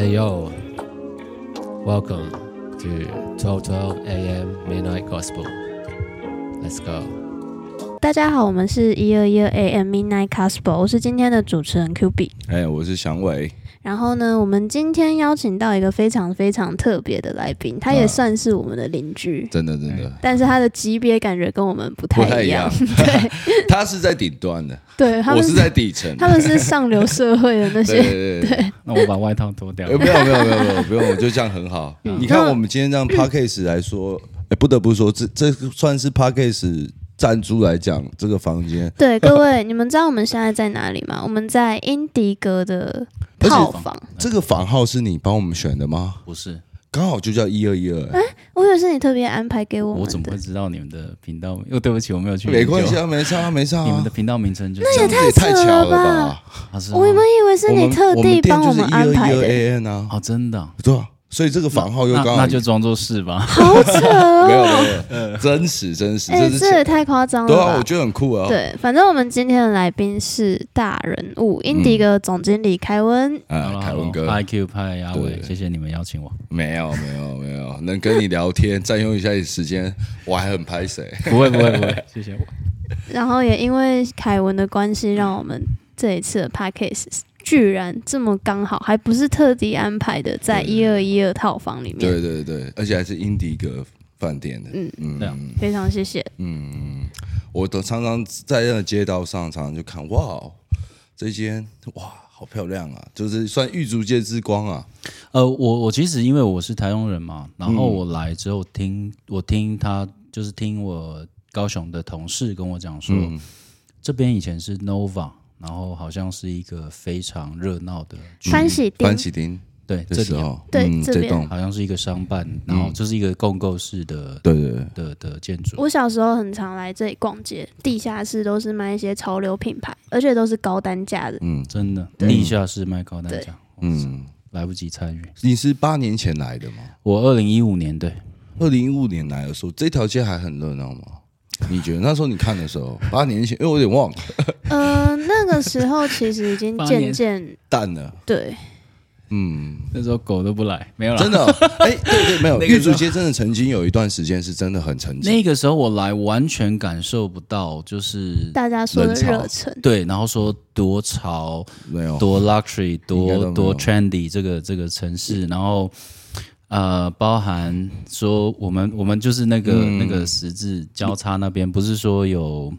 Hey yo, welcome to 1212 AM Midnight Gospel. Let's go. 大家好，我们是一二一二 AM Midnight Gospel，我是今天的主持人 Q B。哎，我是祥伟。 然后呢，我们今天邀请到一个非常非常特别的来宾，他也啊算是我们的邻居，真的真的但是他的级别感觉跟我们不不太一太一样样。对 他是在顶端的，对，他们我是在底层。他们是上流社会的那些。对对对，那我把外套脱掉呃，没有没有没有没有不用，我就这样很好。你看我们今天这样 podcast 来说，哎，不得不说，这这算是 podcast 赞助来讲，这个房间对，各位，你们知道我们现在在哪里吗？我们在英迪格的套房。这个房号是你帮我们选的吗？不是，刚好就叫一二一二，哎我以为是你特别安排给我们我怎么会。知道你们的频道？又对不起，我没有去。没关系，啊，没差没事啊。你们的频道名称就是这样子也太巧了吧？啊是吗我们以为是你特地帮我们店就是一二一二们安排的，AN 啊，哦，真的啊，对啊，所以这个房号又那刚好那就装作是吧。好扯哦没有哦！没有，真实真实，哎，这这也太夸张了对啊，我？觉得很酷啊。对，反正我们今天的来宾是大人物，英迪哥总经理凯文。啊，凯文哥，，IQ 派阿伟，对谢谢你们邀请我。没有没有没有，能跟你聊天，占用一下你时间，我还很拍谁？不会不会不会，谢谢我。然后也因为凯文的关系，让我们这一次的 podcast 居然这么刚好，还不是特地安排的，在一二一二套房里面。对对对，而且还是英迪格饭店的。嗯嗯对啊非常谢谢。嗯，我都常常在那个街道上，常常就看，哇，这间哇好漂亮啊，就是算玉竹街之光啊。呃，我我其实因为我是台中人嘛，然后嗯我来之后听我听他就是听我高雄的同事跟我讲说，嗯这边以前是 Nova，然后好像是一个非常热闹的区域欢喜丁。番，喜丁。对的这里啊。时候，对这边。好像是一个商办，然后这是一个共构式的对对对，的的建筑。我小时候很常来这里逛街，地下室都是卖一些潮流品牌，而且都是高单价的。嗯。真的，地下室卖高单对。价，嗯，来不及参与。你是八年前来的吗？我二零一五年对，二零一五年来的时候，这条街还很热闹吗？你觉得那时候你看的时候，八年前，因为我有点忘了，呃，那个时候其实已经八年渐渐淡了。对，嗯，那时候狗都不来，没有啦。真的哦，哎、对对，没有，那个时候玉竹街真的曾经有一段时间是真的很沉寂。那个时候我来，完全感受不到，就是大家说的人潮热忱。对，然后说多潮、没有，多 luxury、应该都没有多多 trendy 这个这个城市，然后呃，包含说我们我们就是那个、嗯。那个十字交叉那边，不是说有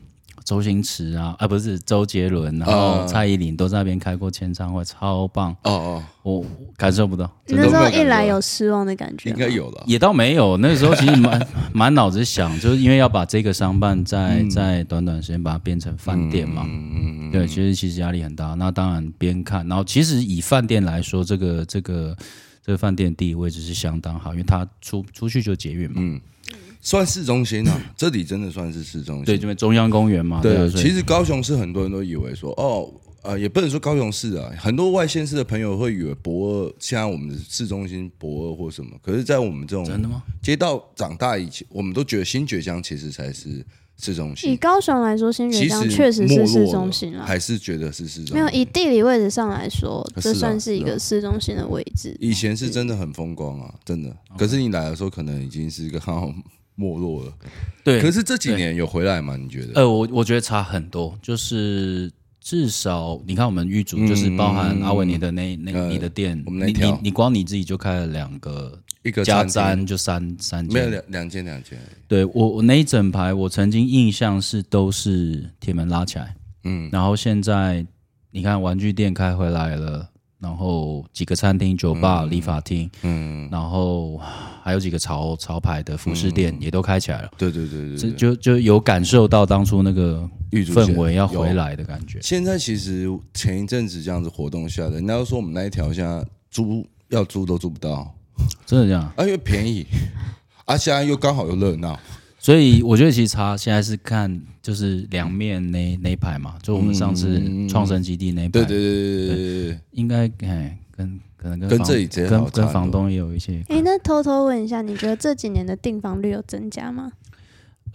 周星驰啊，啊不是周杰伦，然后啊蔡依林都在那边开过签唱会，超棒，哦哦，我我感受不到，你那时候一来有失望的感觉吗，应该有了。也倒没有，那个时候其实满满 脑子想，就是因为要把这个商办在、在短短时间把它变成饭店嘛，嗯嗯。对，其实其实压力很大。那当然边看，然后其实以饭店来说，这个这个这个饭店地理位置是相当好，因为它出出去就捷运嘛，嗯，算市中心啊，这里真的算是市中心。对，这边中央公园嘛，对啊，所以其实高雄市很多人都以为说，哦，呃，也不能说高雄市啊，很多外县市的朋友会以为博二，现在我们的市中心博二或什么，可是，在我们这种真的吗？街道长大以前，我们都觉得新觉江其实才是市中心以，高雄来说，新其实觉江确实没落是市了中心啦。还是觉得是市中心。没有以地理位置上来说，这算是一个市中心的位置。以前是真的很风光啊，真的。可是你来的时候，可能已经是一个很好没落了。对，可是这几年有回来吗？你觉得？呃，我我觉得差很多，就是至少你看我们玉竹，嗯就是包含阿伟你的那那呃你的店，你我们那条你你光你自己就开了两个一个加餐就三三间，没有两两间两间，对我我那一整排，我曾经印象是都是铁门拉起来，嗯。然后现在你看玩具店开回来了，然后几个餐厅、酒吧、理发厅，嗯，然后还有几个潮潮牌的服饰店也都开起来了，对对对对就就有感受到当初那个氛围要回。来的感觉。现在其实前一阵子这样子活动下来，人家都说我们那一条现在租要租都租不到，真的这样，啊，因为便宜，啊，现在又刚好又热闹，所以我觉得其实差现在是看就是两面那那一排嘛，就我们上次创生基地那一排，对对对对对对。对，应该哎跟可能跟房跟这里直接跟好差很多。跟房东也有一些哎，那偷偷问一下，你觉得这几年的订房率有增加吗？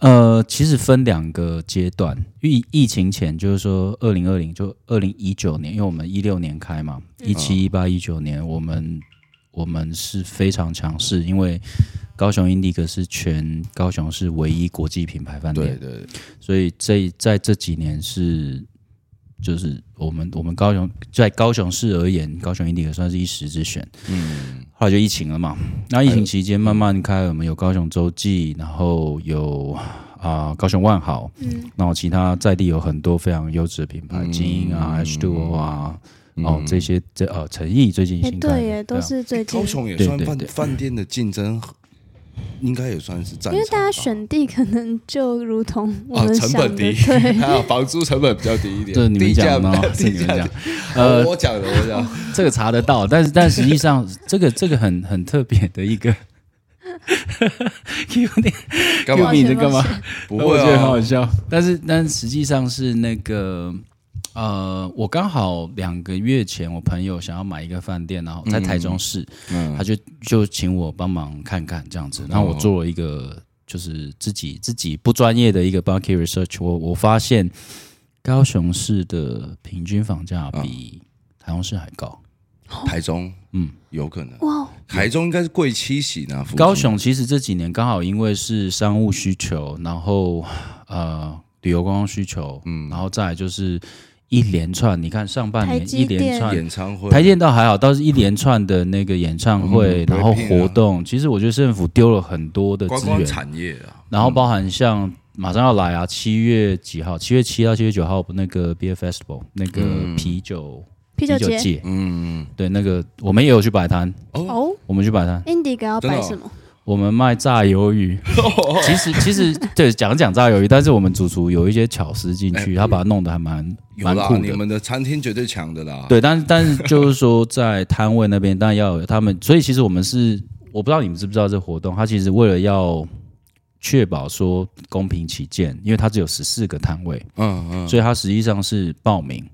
呃，其实分两个阶段，疫疫情前就是说二零二零就二零一九年，因为我们一六年开嘛，一七一八一九年我们我们是非常强势，因为高雄 Indigo 是全高雄市唯一国际品牌饭店，对对，对。所以这在这几年是就是我们我们高雄在高雄市而言，高雄 Indigo 算是一时之选。嗯，后来就疫情了嘛，那疫情期间慢慢开，我们有高雄洲际，然后有啊、高雄万豪，嗯，然后其他在地有很多非常优质的品牌，嗯。精英啊、H two O 啊，嗯哦这些这呃诚意最近哎，新开的，对耶，都啊。是最近。高，雄也算饭对对对。饭店的竞争，应该也算是战场吧，因为大家选地可能就如同我啊们想的，成本低，对，还 有房租成本比较低一点，这你们讲的哦，是你们讲，呃，呃，我讲的，我讲，这个查得到，但是但实际上这个这个很很特别的一个。Q 你干嘛？你在干嘛？不会我觉得很好啊，笑。但是，但实际上是那个，呃，我刚好两个月前，我朋友想要买一个饭店，然后在台中市，嗯他就就请我帮忙看看这样子，然后我做了一个就是自己自己不专业的一个 market research，我我发现高雄市的平均房价比台中市还高。台中，嗯，有可能，哇，台中应该是贵七喜呢，附近。高雄其实这几年刚好因为是商务需求，然后呃旅游观光需求，嗯，然后再来就是一连串，你看上半年一连串。演唱会，台电倒还好，倒是一连串的那个演唱会，嗯然后活动，其实我觉得政府丢了很多的观光资源，产业啊，然后包含像马上要来啊，七月几号？七月七到七月九号那个 Beer Festival 那个嗯。啤酒、啤酒节。节，嗯，对，那个我们也有去摆摊，哦，哦。我们去摆摊，，Indigo 要摆什么？我们卖炸鱿鱼。其实其实对讲讲炸鱿鱼，但是我们主厨有一些巧思进去，哎他把它弄得还蛮，蛮酷的。你们的餐厅绝对强的啦，，对，但是但是就是说，在摊位那边，但要有他们，所以其实我们是，我不知道你们知不知道这活动，它其实为了要确保说公平起见，因为它只有十四个摊位，嗯嗯，所以它实际上是报名，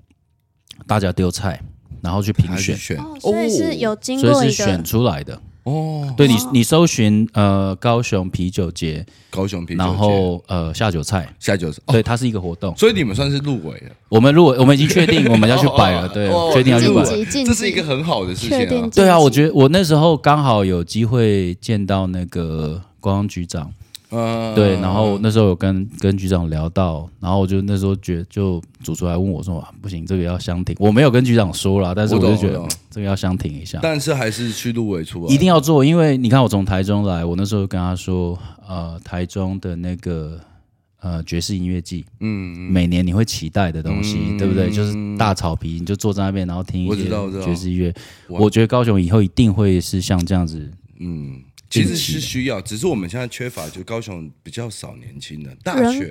大家丢菜，然后去评选，所以是有经所过一以是选出来的。哦，对你哦，你搜寻呃高雄啤酒节，高雄啤酒节，然后呃下酒菜，下酒是，哦对，它是一个活动。所以你们算是入围了，我们入围我们已经确定我们要去摆了，对哦，确定要去摆这是一个很好的事情啊，确定。对啊，我觉得我那时候刚好有机会见到那个观光局长，嗯，对，然后那时候有跟跟局长聊到，然后我就那时候觉，就主厨来问我说，啊不行，这个要相挺，我没有跟局长说啦，但是我就觉得嗯这个要相挺一下，但是还是去入围出来，一定要做，因为你看我从台中来，我那时候跟他说，呃，台中的那个呃爵士音乐季，嗯，嗯。每年你会期待的东西，嗯对不对？就是大草皮，你就坐在那边，然后听一些我知道我知道。爵士音乐。我我觉得高雄以后一定会是像这样子，嗯，其实是需要，只是我们现在缺乏，就高雄比较少年轻人，大学。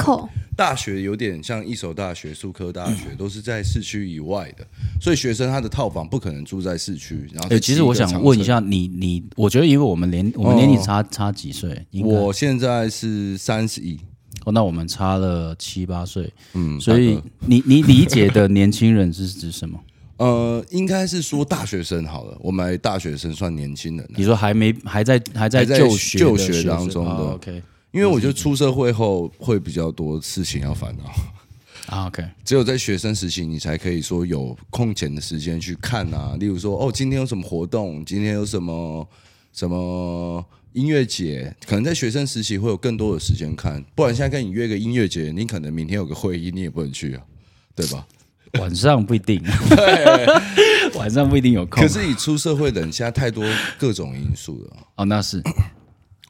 大学有点像一所大学、数科大学，都是在市区以外的，所以学生他的套房不可能住在市区。然后哎、其实我想问一下你，你我觉得因为我们年我们年龄差、差几岁？我现在是三十一，哦，那我们差了七八岁，嗯，所以你你理解的年轻人是指什么？呃，应该是说大学生好了，我们来大学生算年轻人了，你说还没还在还在在就学就学当中的哦 OK 因为我觉得出社会后会比较多事情要烦恼。啊 OK，只有在学生时期，你才可以说有空闲的时间去看啊。例如说，哦，今天有什么活动，今天有什么什么音乐节，可能在学生时期会有更多的时间看。不然现在跟你约个音乐节，你可能明天有个会议，你也不能去啊，对吧？晚上不一定，晚上不一定有空。可是你出社会的人，现在太多各种因素了。哦，那是。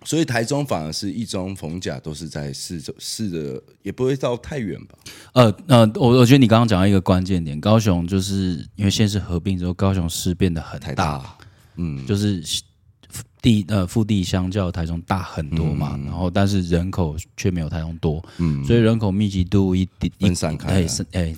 所以台中反而是一中、逢甲都是在市市的，也不会到太远吧？呃呃，我我觉得你刚刚讲到一个关键点，高雄就是因为县市合并之后，高雄市变得很大，大，嗯，就是地呃腹地相较台中大很多嘛，然后但是人口却没有台中多，嗯。所以人口密集度一一分散开来。哎是哎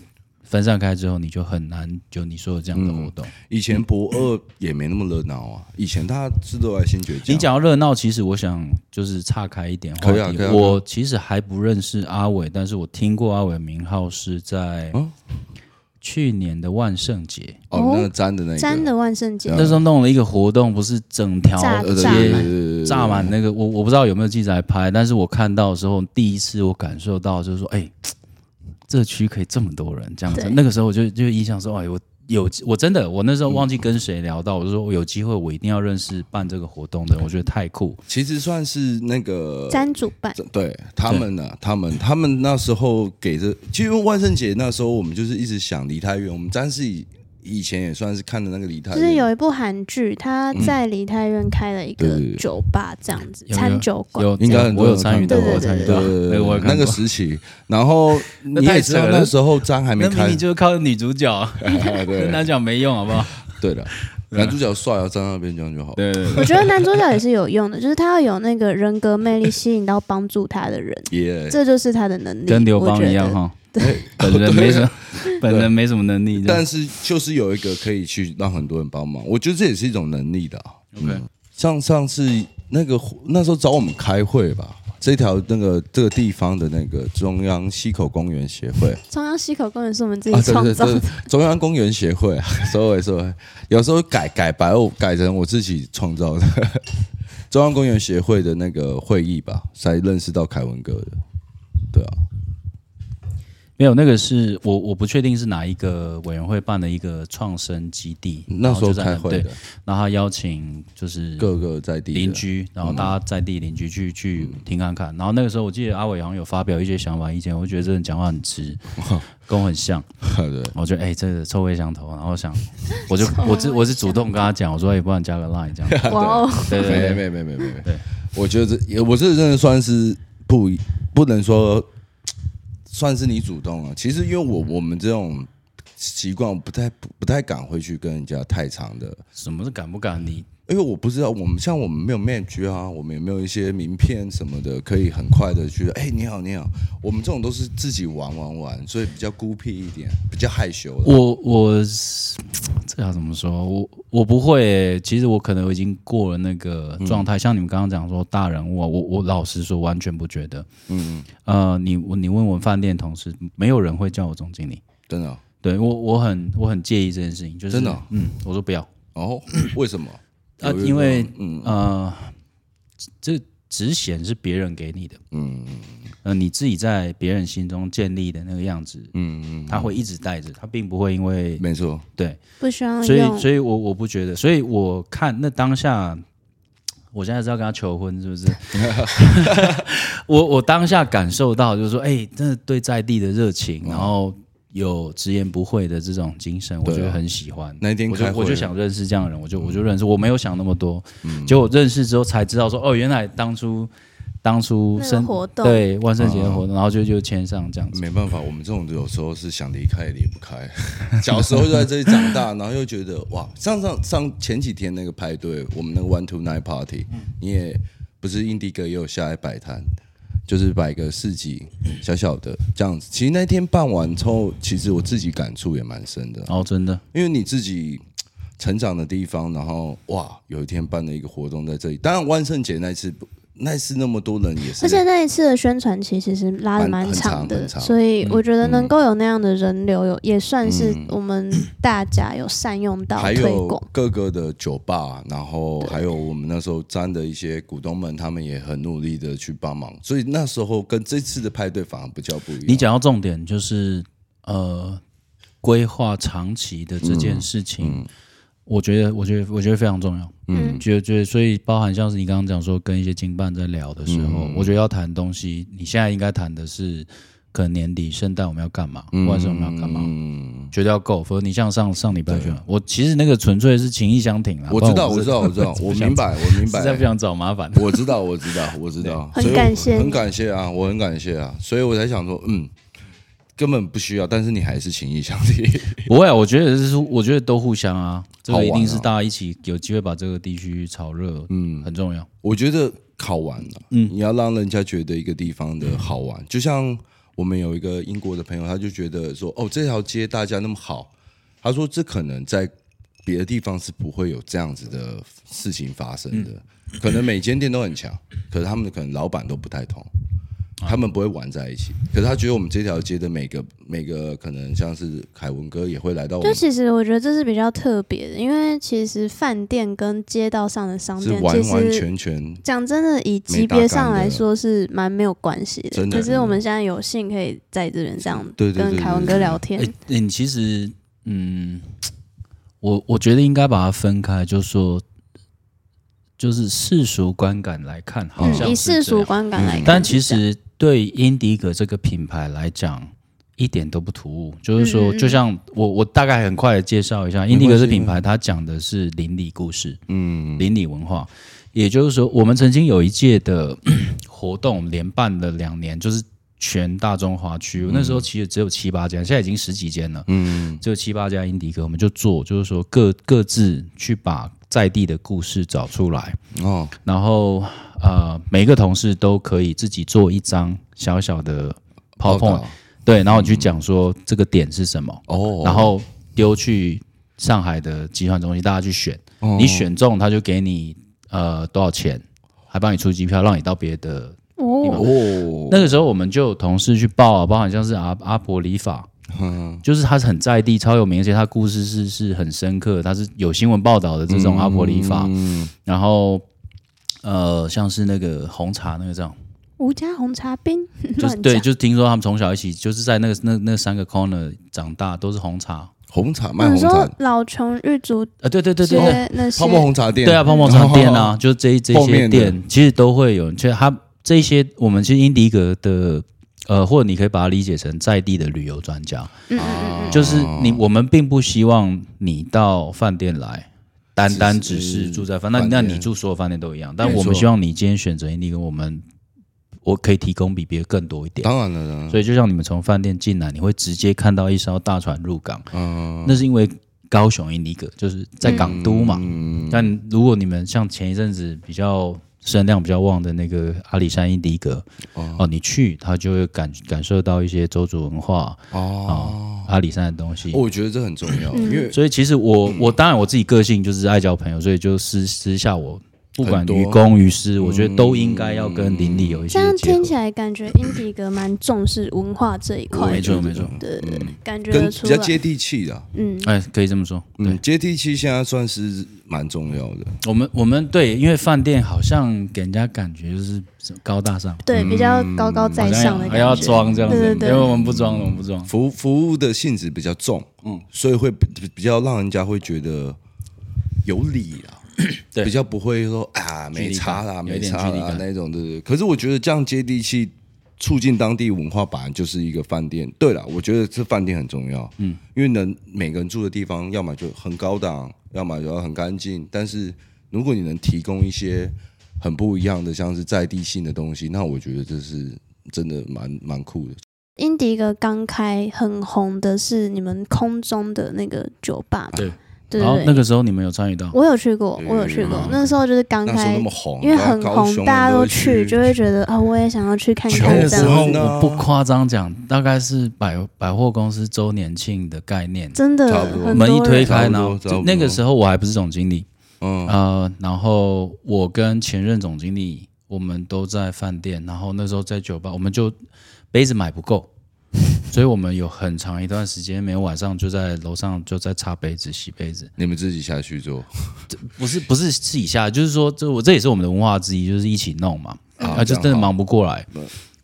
分散开之后，你就很难就你说的这样的活动。以前博二也没那么热闹啊，以前大家是都在新觉江。你讲到热闹，其实我想就是岔开一点话题。啊啊我其实还不认识阿伟，但是我听过阿伟的名号是在嗯去年的万圣节，哦哦，那个粘的那个，粘的万圣节。那时候弄了一个活动，不是整条街炸满。那个，我我不知道有没有记者来拍，但是我看到的时候，第一次我感受到就是说，哎、这区可以这么多人这样子。那个时候我就就印象说，哎，我有我真的我那时候忘记跟谁聊到，我就说我有机会我一定要认识办这个活动的人，我觉得太酷。其实算是那个詹主办，对他们呢，他们他们那时候给的，其实万圣节那时候我们就是一直想离太远，我们詹是以以前也算是看的那个梨泰院，就是有一部韩剧，他在梨泰院开了一个酒吧，这样子餐酒馆。有应该很多我有人参与到，过。我有参与到，对对对那个我有，那个时期，然后那你也知道那时候张还没开那明明，就是靠女主角，对。男主角没用，好不好？对的，男主角帅啊站那边这样就好。对对对，我觉得男主角也是有用的，就是他要有那个人格魅力，吸引到帮助他的人，耶，这就是他的能力。跟刘邦。一样哈，对。本人没什么，本人没什么能力，但是就是有一个可以去让很多人帮忙，我觉得这也是一种能力的啊。OK 像上次那个那时候找我们开会吧，这条那个这个地方的那个中央溪口公园协会。中央溪口公园是我们自啊，己创造对对对的，，中央公园协会啊，sorry sorry，有时候改改白我改成我自己创造的。中央公园协会的那个会议吧，才认识到凯文哥的，对啊，没有，那个是我我不确定是哪一个委员会办的一个创生基地，那时候在对开会的，然后他邀请就是各个在地的。邻居，然后大家在地邻居去去听看看。然后那个时候我记得阿伟好像有发表一些想法意见，我就觉得这人讲话很直，跟我很像。对，我觉得哎、这个臭味相投，然后想 我就我是我是主动跟他讲，我说哎、不然加个 line 这样。哇哦，没对对对，没没没没没对，我觉得这也我这真的算是不不能说算是你主动了。其实因为我我们这种习惯，我不太不不太敢回去跟人家太长的，什么是敢不敢你？因为我不知道我们像我们没有 match 啊，我们也没有一些名片什么的，可以很快的去哎、你好你好，我们这种都是自己玩玩玩，所以比较孤僻一点，比较害羞的。我我这要怎么说？我我不会欸、其实我可能已经过了那个状态。像你们刚刚讲说大人物啊，我我老实说完全不觉得。嗯，呃，你你问我饭店同事，没有人会叫我总经理。真的哦对我我很我很介意这件事情，就是真的哦嗯，我说不要。哦，为什么？啊，因为嗯。呃，这职衔是别人给你的，嗯呃，你自己在别人心中建立的那个样子，嗯嗯，他会一直带着，他并不会因为没错，对，不需要所以所以我我不觉得，所以我看那当下，我现在是要跟他求婚，是不是？我我当下感受到就是说，哎、真的对在地的热情，然后有直言不讳的这种精神，我觉得很喜欢。那一天我就开会。我就想认识这样的人，我就我就认识，我没有想那么多，结果认识之后才知道说，哦，原来当初当初那个生活动。对万圣节的活动，然后就就签上这样子。没办法，我们这种有时候是想离开也离不开。小时候就在这里长大，然后又觉得哇，上上上前几天那个派对，我们那个 One Two Nine Party，、你也不是印第哥也有下来摆摊，就是摆个市集，小小的这样子。其实那天办完之后，其实我自己感触也蛮深的，哦，真的，因为你自己成长的地方，然后哇，有一天办了一个活动在这里。当然万圣节那次不，那次那么多人也是，而且那一次的宣传期其实拉的蛮长的，所以我觉得能够有那样的人流，有也算是嗯。我们大家有善用到还有推广。各个的酒吧，然后还有我们那时候沾的一些股东们，他们也很努力的去帮忙，所以那时候跟这次的派对反而比较不一样。你讲到重点就是呃，规划长期的这件事情，我觉得，我觉得，我觉得非常重要。嗯，觉得，觉得，所以包含像是你刚刚讲说，跟一些经办在聊的时候，嗯我觉得要谈东西，你现在应该谈的是，可能年底圣诞我们要干嘛，万圣我们要干嘛，嗯，绝对要够，否则你像上上礼拜去了，我其实那个纯粹是情意相挺啦。我知道，我知道，我知道，我明白，我明白实在不。想找麻烦。我知道，我知道，我知道，很感谢很感谢啊，我很感谢啊，所以我才想说，嗯，根本不需要，但是你还是情意相挺。不会啊，我觉得是，我觉得都互相啊，这个一定是大家一起有机会把这个地区炒热，嗯，很重要。我觉得好玩了、嗯。你要让人家觉得一个地方的好玩，就像我们有一个英国的朋友，他就觉得说，哦，这条街大家那么好，他说这可能在别的地方是不会有这样子的事情发生的，可能每间店都很强，可是他们可能老板都不太同。他们不会玩在一起，可是他觉得我们这条街的每个每个可能像是凯文哥也会来到我们，就其实我觉得这是比较特别的，因为其实饭店跟街道上的商店，其完完全全讲真的，以级别上来说是蛮没有关系的。真的。可是我们现在有幸可以在这边这样跟凯文哥聊天。哎、，你其实，嗯，我我觉得应该把它分开，就是说，就是世俗观感来看，好像嗯，以世俗观感来看但其实对英迪格这个品牌来讲，一点都不突兀。就是说，就像我我大概很快的介绍一下，英迪格这品牌，它讲的是邻里故事、嗯，邻里文化。也就是说，我们曾经有一届的 活动，连办了两年，就是全大中华区。那时候其实只有七八家，现在已经十几间了。嗯只有七八家英迪格，我们就做，就是说各各自去把在地的故事找出来，哦，然后呃，每个同事都可以自己做一张小小的 PowerPoint，对，然后你去讲说这个点是什么，哦，然后丢去上海的集团中心，大家去选，哦。你选中他就给你呃多少钱，还帮你出机票，让你到别的。哦，哦，那个时候我们就有同事去报啊，包含像是阿阿婆理法，嗯。就是他是很在地、超有名，而且他故事是是很深刻，他是有新闻报道的这种阿婆理法。嗯。然后呃，像是那个红茶那个这样，吴家红茶冰，就是对，就是听说他们从小一起就是在那个那那三个 corner 长大，都是红茶。红茶卖红你说茶，老穷玉足啊，对对对对对，街那些泡沫红茶店，对啊，泡沫茶店啊，就是这这些面的。店其实都会有，其实它这些我们其实英迪格的。呃，或者你可以把它理解成在地的旅游专家，嗯嗯嗯嗯，就是你，我们并不希望你到饭店来，单单只只是是住在饭，那那你住所有饭店都一样，但我们希望你今天选择一个我们我可以提供比别人更多一点，当然了，当然所以就像你们从饭店进来，你会直接看到一艘大船入港，嗯。那是因为高雄英迪格就是在港都嘛。嗯。但如果你们像前一阵子比较声量比较旺的那个阿里山英迪格哦。哦，你去他就会感感受到一些周族文化哦，阿里山的东西。我觉得这很重要，嗯因为所以其实我我当然我自己个性就是爱交朋友，所以就私私下我不管于公于私，我觉得都应该要跟邻里有一些这样听。起来感觉英迪格蛮重视文化这一块的，没错没错，对，感觉比较接地气的，嗯，哎，可以这么说。嗯，接地气现在算是蛮重要的，我们我们对，因为饭店好像给人家感觉就是高大上，对，比较高高在上的还要装这样子，对对对。因为我们不装，我们不装。服务服务的性质比较重，嗯，所以会比比较让人家会觉得有理啊，对比较不会说啊没差啦，没差啦那种的。可是我觉得这样接地气，促进当地文化，本来就是一个饭店。对了，我觉得这饭店很重要，嗯，因为能每个人住的地方，要么就很高档，要么就要很干净。但是如果你能提供一些很不一样的，像是在地性的东西，那我觉得这是真的蛮蛮酷的。英迪哥刚开很红的是你们空中的那个酒吧，对对然后那个时候你们有参与到？我有去过，我有去过嗯，那时候就是刚开那时候那，么红，因为很红，雄大家都去，就会觉得啊，我也想要去看看这那个时候样子，呢我不夸张讲，大概是百百货公司周年庆的概念。真的差不多。很门一多人推开呢差不多，差不多。就那个时候我还不是总经理，嗯。呃，然后我跟前任总经理，我们都在饭店，然后那时候在酒吧，我们就杯子买不够，所以我们有很长一段时间，每天晚上就在楼上就在擦杯子、洗杯子，你们自己下去做？不是不是自己下，就是说这我这也是我们的文化之一，就是一起弄嘛，啊啊，就真的忙不过来嗯，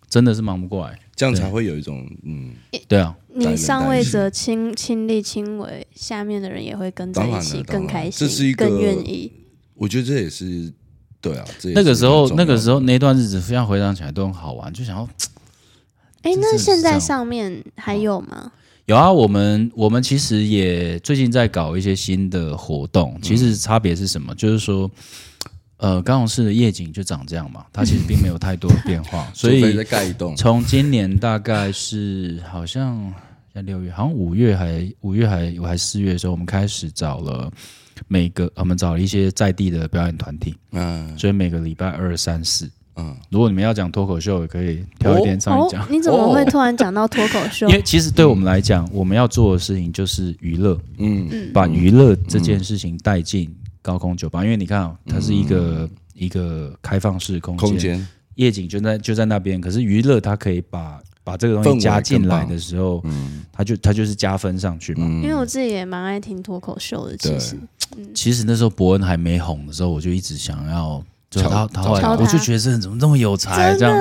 真的是忙不过来，这样才会有一种嗯，对。啊，你上位者亲亲力亲为，下面的人也会跟在一起，更开心，这是一个更愿意。我觉得这也是对啊。这也是那个时候那个时候那段日子，非常回想起来都很好玩，就想要哎，那现在上面还有吗？有啊，我们我们其实也最近在搞一些新的活动，其实差别是什么？就是说，呃，高雄市的夜景就长这样嘛，它其实并没有太多的变化，所以再盖一栋，从今年大概是好像在六月，好像五月还五月还还四月的时候，我们开始找了每个我们找了一些在地的表演团体，嗯所以每个礼拜二三四。嗯，如果你们要讲脱口秀，也可以挑一点上去讲。哦，你怎么会突然讲到脱口秀？因？为其实对我们来讲，我们要做的事情就是娱乐，嗯。嗯，把娱乐这件事情带进高空酒吧，因为你看、哦，它是一个、一个开放式空间，空间。夜景就在就在那边，可是娱乐它可以把把这个东西加进来的时候，嗯。它就它就是加分上去嘛。嗯。因为我自己也蛮爱听脱口秀的，其对。实其实那时候伯恩还没红的时候，我就一直想要。就他，他后来我就觉得这人怎么这么有才，这真样，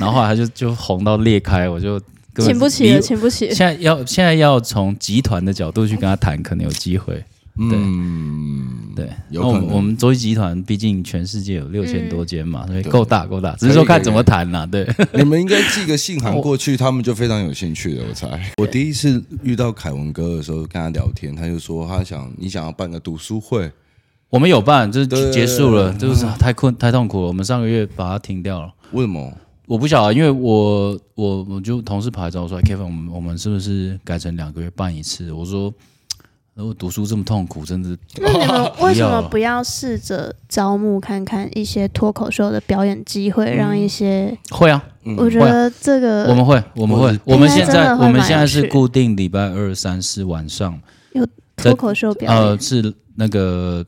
然后后来他就就红到裂开，我就请不起了，请不起。了现。在要现在要从集团的角度去跟他谈，可能有机会。嗯，对，那我有可能。们我们洲际集团毕竟全世界有六千多间嘛，所以对。够大够大，只是说看怎么谈啦。对，你们应该寄个信函 过去，他们就非常有兴趣了。我猜，我第一次遇到凯文哥的时候，跟他聊天，他就说他想你想要办个读书会，我们有办，就是对结束了，就是太困太痛苦了，我们上个月把它停掉了。为什么？我不晓得，因为我我我就同事跑来找我说，Kevin，我们我们是不是改成两个月办一次？我说，如果读书这么痛苦，真的那你们为什么不要试着招募看看一些脱口秀的表演机会，让一些？会啊，我觉得这个我们会，我们会我们现在我们蛮现在是趣固定礼拜二、三、四晚上，有脱口秀表演呃，是那个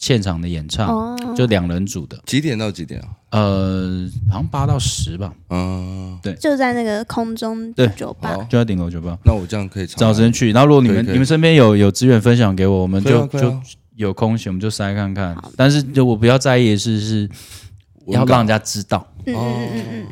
现场的演唱，哦，就两人组的，几点到几点啊？呃，好像八到十吧，嗯，就在那个空中对。酒吧。好，就在顶楼酒吧。那我这样可以找时间去，然后如果你们可以可以。你们身边有有资源分享给我，我们就可以啊可以啊。就有空闲我们就塞看看。但是就我比较在意的是是要让人家知道，嗯嗯嗯嗯。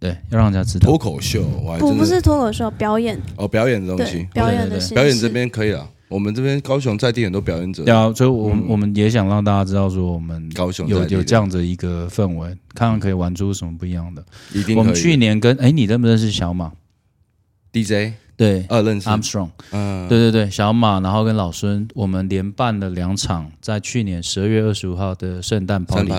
对，要让人家知道。脱。口秀，我还嗯，不不的是脱口秀表演，哦，表演的东对西，表演对对对。的形式表演这边可以了。我们这边高雄在地很多表演者，对啊，所以我们我们也想让大家知道说我们高雄有有这样的一个氛围，看看可以玩出什么不一样的。一定我们去年跟哎，你认不认识小马？DJ 对二认识，，Armstrong。嗯，对对对，小马，然后跟老孙，我们连办了两场，在去年十二月二十五号的圣诞 party，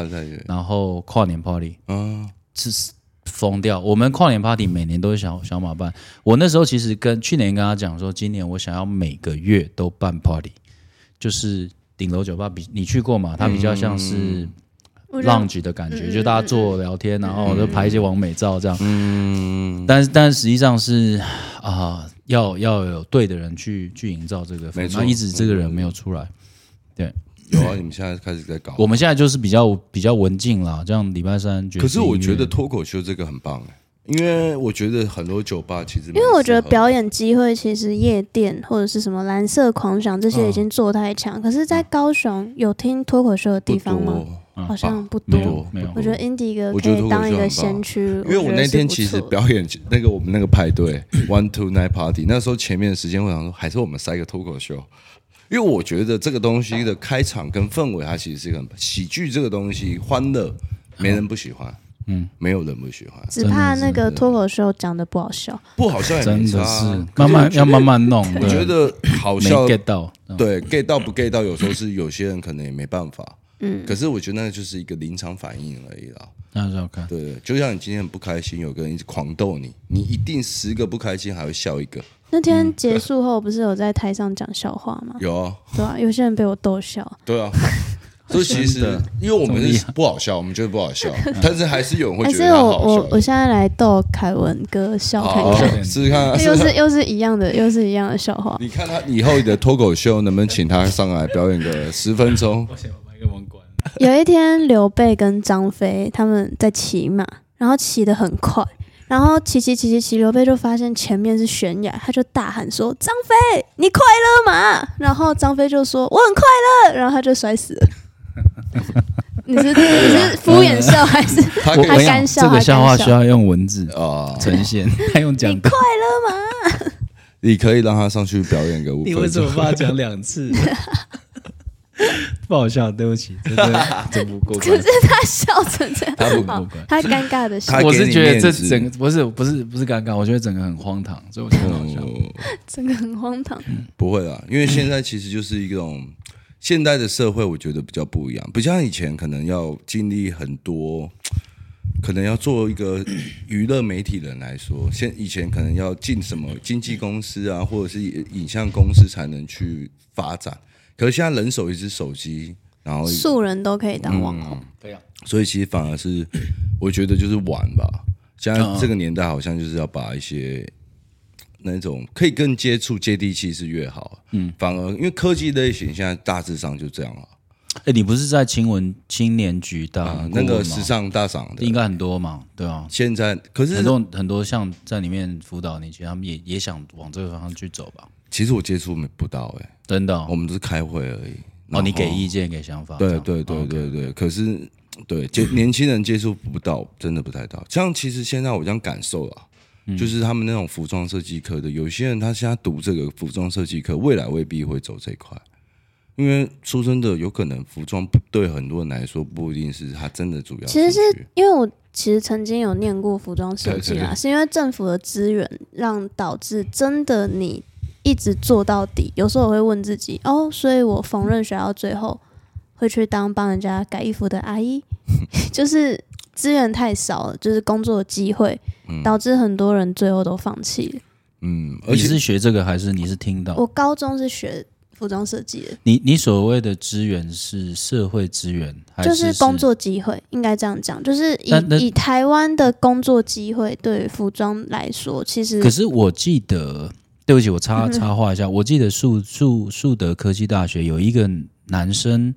然后跨年 party 嗯，是疯掉。我们跨年 party 每年都是小小马办。我那时候其实跟去年跟他讲说，今年我想要每个月都办 party，就是顶楼酒吧比你去过嘛？它比较像是 lounge 的感觉，就大家坐聊天，然后就拍一些完美照这样。嗯，但是但是实际上是啊、要要有对的人去去营造这个氛围，没错一直这个人没有出来。有啊，你们现在开始在搞。我们现在就是比较比较文静啦，这样礼拜三可是我觉得脱口秀这个很棒哎，因为我觉得很多酒吧其实因为我觉得表演演机会其实夜店或者是什么蓝色狂想这些已经做太强，可是，在高雄有听脱口秀的地方吗？好像不多。没有我觉得 Indie 哥可以当一个先驱，因为我那天其实表演那个我们那个派对 One Two Night Party，那时候前面的时间我想说，还是我们塞个脱口秀，因为我觉得这个东西的开场跟氛围，它其实是一个很喜剧这个东西，欢乐没人不喜欢，嗯，没有人不喜欢，只怕那个脱口秀讲的不好笑。不好笑也没真的是慢慢要慢慢弄。我对觉得好没笑 get 到，嗯对 get 到不 get 到，有时候是有些人可能也没办法。嗯，可是我觉得那就是一个临场反应而已啦。那就好看。对，就像你今天很不开心，有个人一直狂逗你，你一定十个不开心还会笑一个。那天结束后不是有在台上讲笑话吗？有啊，对啊，有些人被我逗笑。对啊。所以其实，因为我们是不好笑，我们觉得不好笑，但是还是有人会觉得它我好笑我我现在来逗凯文哥笑看，看，试试看，又是又是一样的，又是一样的笑话。你看他以后的脱口秀能不能请他上来表演个十分钟？有一天，刘备跟张飞他们在骑马，然后骑得很快，然后骑骑骑骑骑，刘备就发现前面是悬崖，他就大喊说：“张飞，你快乐吗？”然后张飞就说：“我很快乐。”然后他就摔死了。你是你是敷衍笑还是 我他干笑这个笑话需要用文字啊，呈现，他用讲你快乐吗。你可以让他上去表演个五分钟。把它讲两次？不好笑，对不起，真的 真不过关可是。他笑成这样，他不过关他尴尬的笑他，我是觉得这整个不是不是不是尴尬，我觉得整个很荒唐，所以我觉得很好笑。整个很荒唐。不会啦，因为现在其实就是一种现代的社会，我觉得比较不一样，不像以前可能要经历很多，可能要做一个娱乐媒体人来说，现以前可能要进什么经纪公司啊，或者是影像公司才能去发展，可是现在人手一只手机，然后素人都可以当网红，对呀，所以其实反而是我觉得就是玩吧。现在嗯这个年代好像就是要把一些那种可以更接触、接地气是越好。嗯，反而因为科技类型现在大致上就这样了。哎，你不是在青文青年局当那个时尚大赏的，应该很多嘛，对啊，现在可是很多很多像在里面辅导你，其实他们也也想往这个方向去走吧，其实我接触没不到哎、真的哦。我们都是开会而已。哦，你给意见给想法，对对对对对，可是对接 年轻人接触不到，真的不太到。像其实现在我这样感受啊，嗯就是他们那种服装设计科的，有些人他现在读这个服装设计科，未来未必会走这一块。因为说真的，有可能服装不对很多人来说不一定是他真的主要其实是因为我其实曾经有念过服装设计啦，对对对是因为政府的资源让导致真的你一直做到底。有时候我会问自己，哦，所以我缝纫学到最后会去当帮人家改衣服的阿姨，就是资源太少了，就是工作机会，导致很多人最后都放弃了。嗯，而你且是学这个还是你是听到？我高中是学服装设计的，你你所谓的资源是社会资源，还就是是工？作机会，应该这样讲，就是以以台湾的工作机会对服装来说，其实可是我记得，对不起，我插嗯插话一下，我记得树树树德科技大学有一个男生，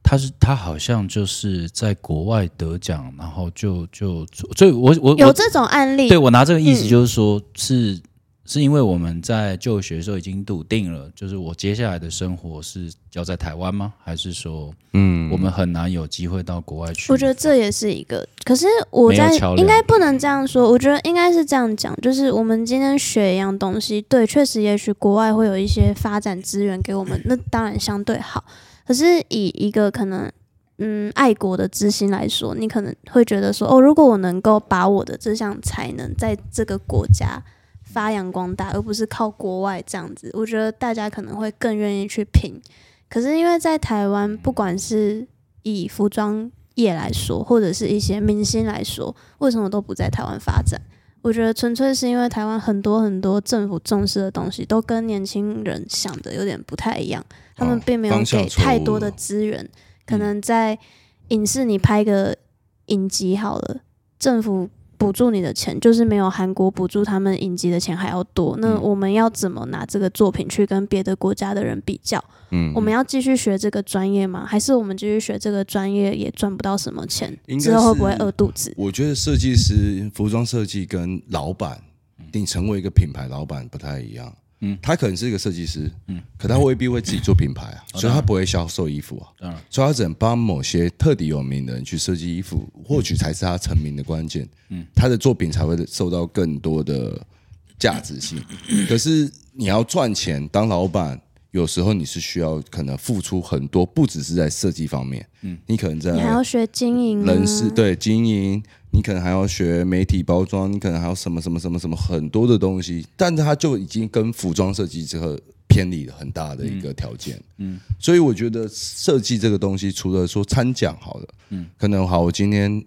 他是他好像就是在国外得奖，然后就就所以我我我有这种案例。对，我拿这个意思嗯。就是说，是是因为我们在就学的时候已经笃定了，就是我接下来的生活是要在台湾吗？还是说，嗯我们很难有机会到国外去？我觉得这也是一个，可是我在应该不能这样说，我觉得应该是这样讲，就是我们今天学一样东西，对，确实也许国外会有一些发展资源给我们，那当然相对好。可是以一个可能嗯爱国的之心来说，你可能会觉得说，哦，如果我能够把我的这项才能在这个国家发扬光大，而不是靠国外这样子，我觉得大家可能会更愿意去拼。可是因为在台湾，不管是以服装业来说，或者是一些明星来说，为什么都不在台湾发展？我觉得纯粹是因为台湾很多很多政府重视的东西，都跟年轻人想的有点不太一样。他们哦并没有给太多的资源，可能在影视你拍个影集好了，政府补助你的钱就是没有韩国补助他们影集的钱还要多。那嗯我们要怎么拿这个作品去跟别的国家的人比较？嗯我们要继续学这个专业吗？还是我们继续学这个专业也赚不到什么钱之后会不会是饿肚子？我觉得设计师、服装设计跟老板，你成为一个品牌老板不太一样。嗯。嗯，他可能是一个设计师，嗯。嗯，可他未必会自己做品牌啊，所以他不会销售衣服啊，当然。所以他只能帮某些特地有名的人去设计衣服，或许才是他成名的关键。嗯。嗯，他的作品才会受到更多的价值性。可是你要赚钱，当老板，有时候你是需要可能付出很多，不只是在设计方面，嗯，你可能在你还要学经营、啊、人事对经营，你可能还要学媒体包装，你可能还要什么什么什么什么很多的东西，但是它就已经跟服装设计这个偏离了很大的一个条件。嗯，所以我觉得设计这个东西，除了说参奖好了，嗯，可能好，我今天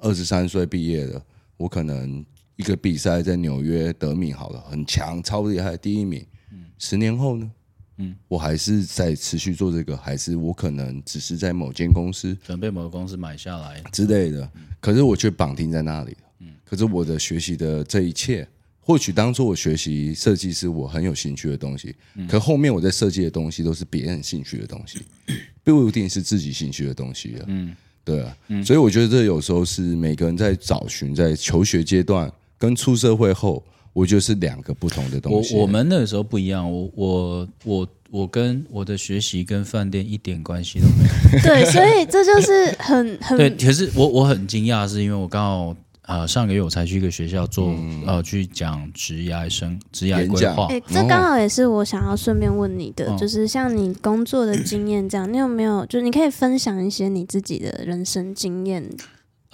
二十三岁毕业了，我可能一个比赛在纽约得名好了，很强，超厉害，第一名。嗯十年后呢？嗯，我还是在持续做这个，还是我可能只是在某间公司可能被某个公司买下来，之类的，可是我却绑定在那里了。可是我的学习的这一切，或许当初我学习设计是我很有兴趣的东西，可后面我在设计的东西都是别人兴趣的东西，不一定是自己兴趣的东西了。嗯，对啊，所以我觉得这有时候是每个人在找寻，在求学阶段跟出社会后，我觉得是两个不同的东西。我我们那个时候不一样，我我我我跟我的学习跟饭店一点关系都没有。对，所以这就是很 很对，可是我我很惊讶，是因为我刚好呃上个月我才去一个学校做、呃去讲职业生职业演讲规划哎、，这刚好也是我想要顺便问你的，哦就是像你工作的经验这样，你有没有就是你可以分享一些你自己的人生经验？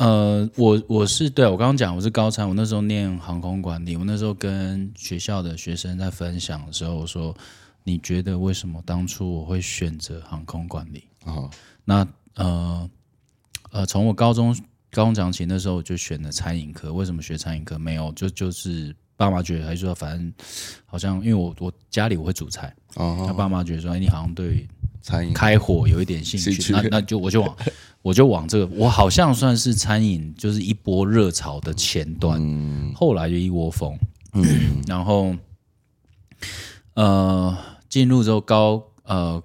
呃，我我是对我刚刚讲我是高参，我那时候念航空管理，我那时候跟学校的学生在分享的时候，我说你觉得为什么当初我会选择航空管理？啊，那呃呃，从我高中高中讲起，那时候我就选了餐饮科。为什么学餐饮科？没有，就就是爸妈觉得，还是说反正好像因为我我家里我会煮菜，那哦，爸妈觉得说，哎，你好像对餐饮开火有一点兴趣，兴趣那那就我就往我就往这个，我好像算是餐饮就是一波热潮的前端，嗯。后来就一窝蜂，嗯，然后呃进入之后高呃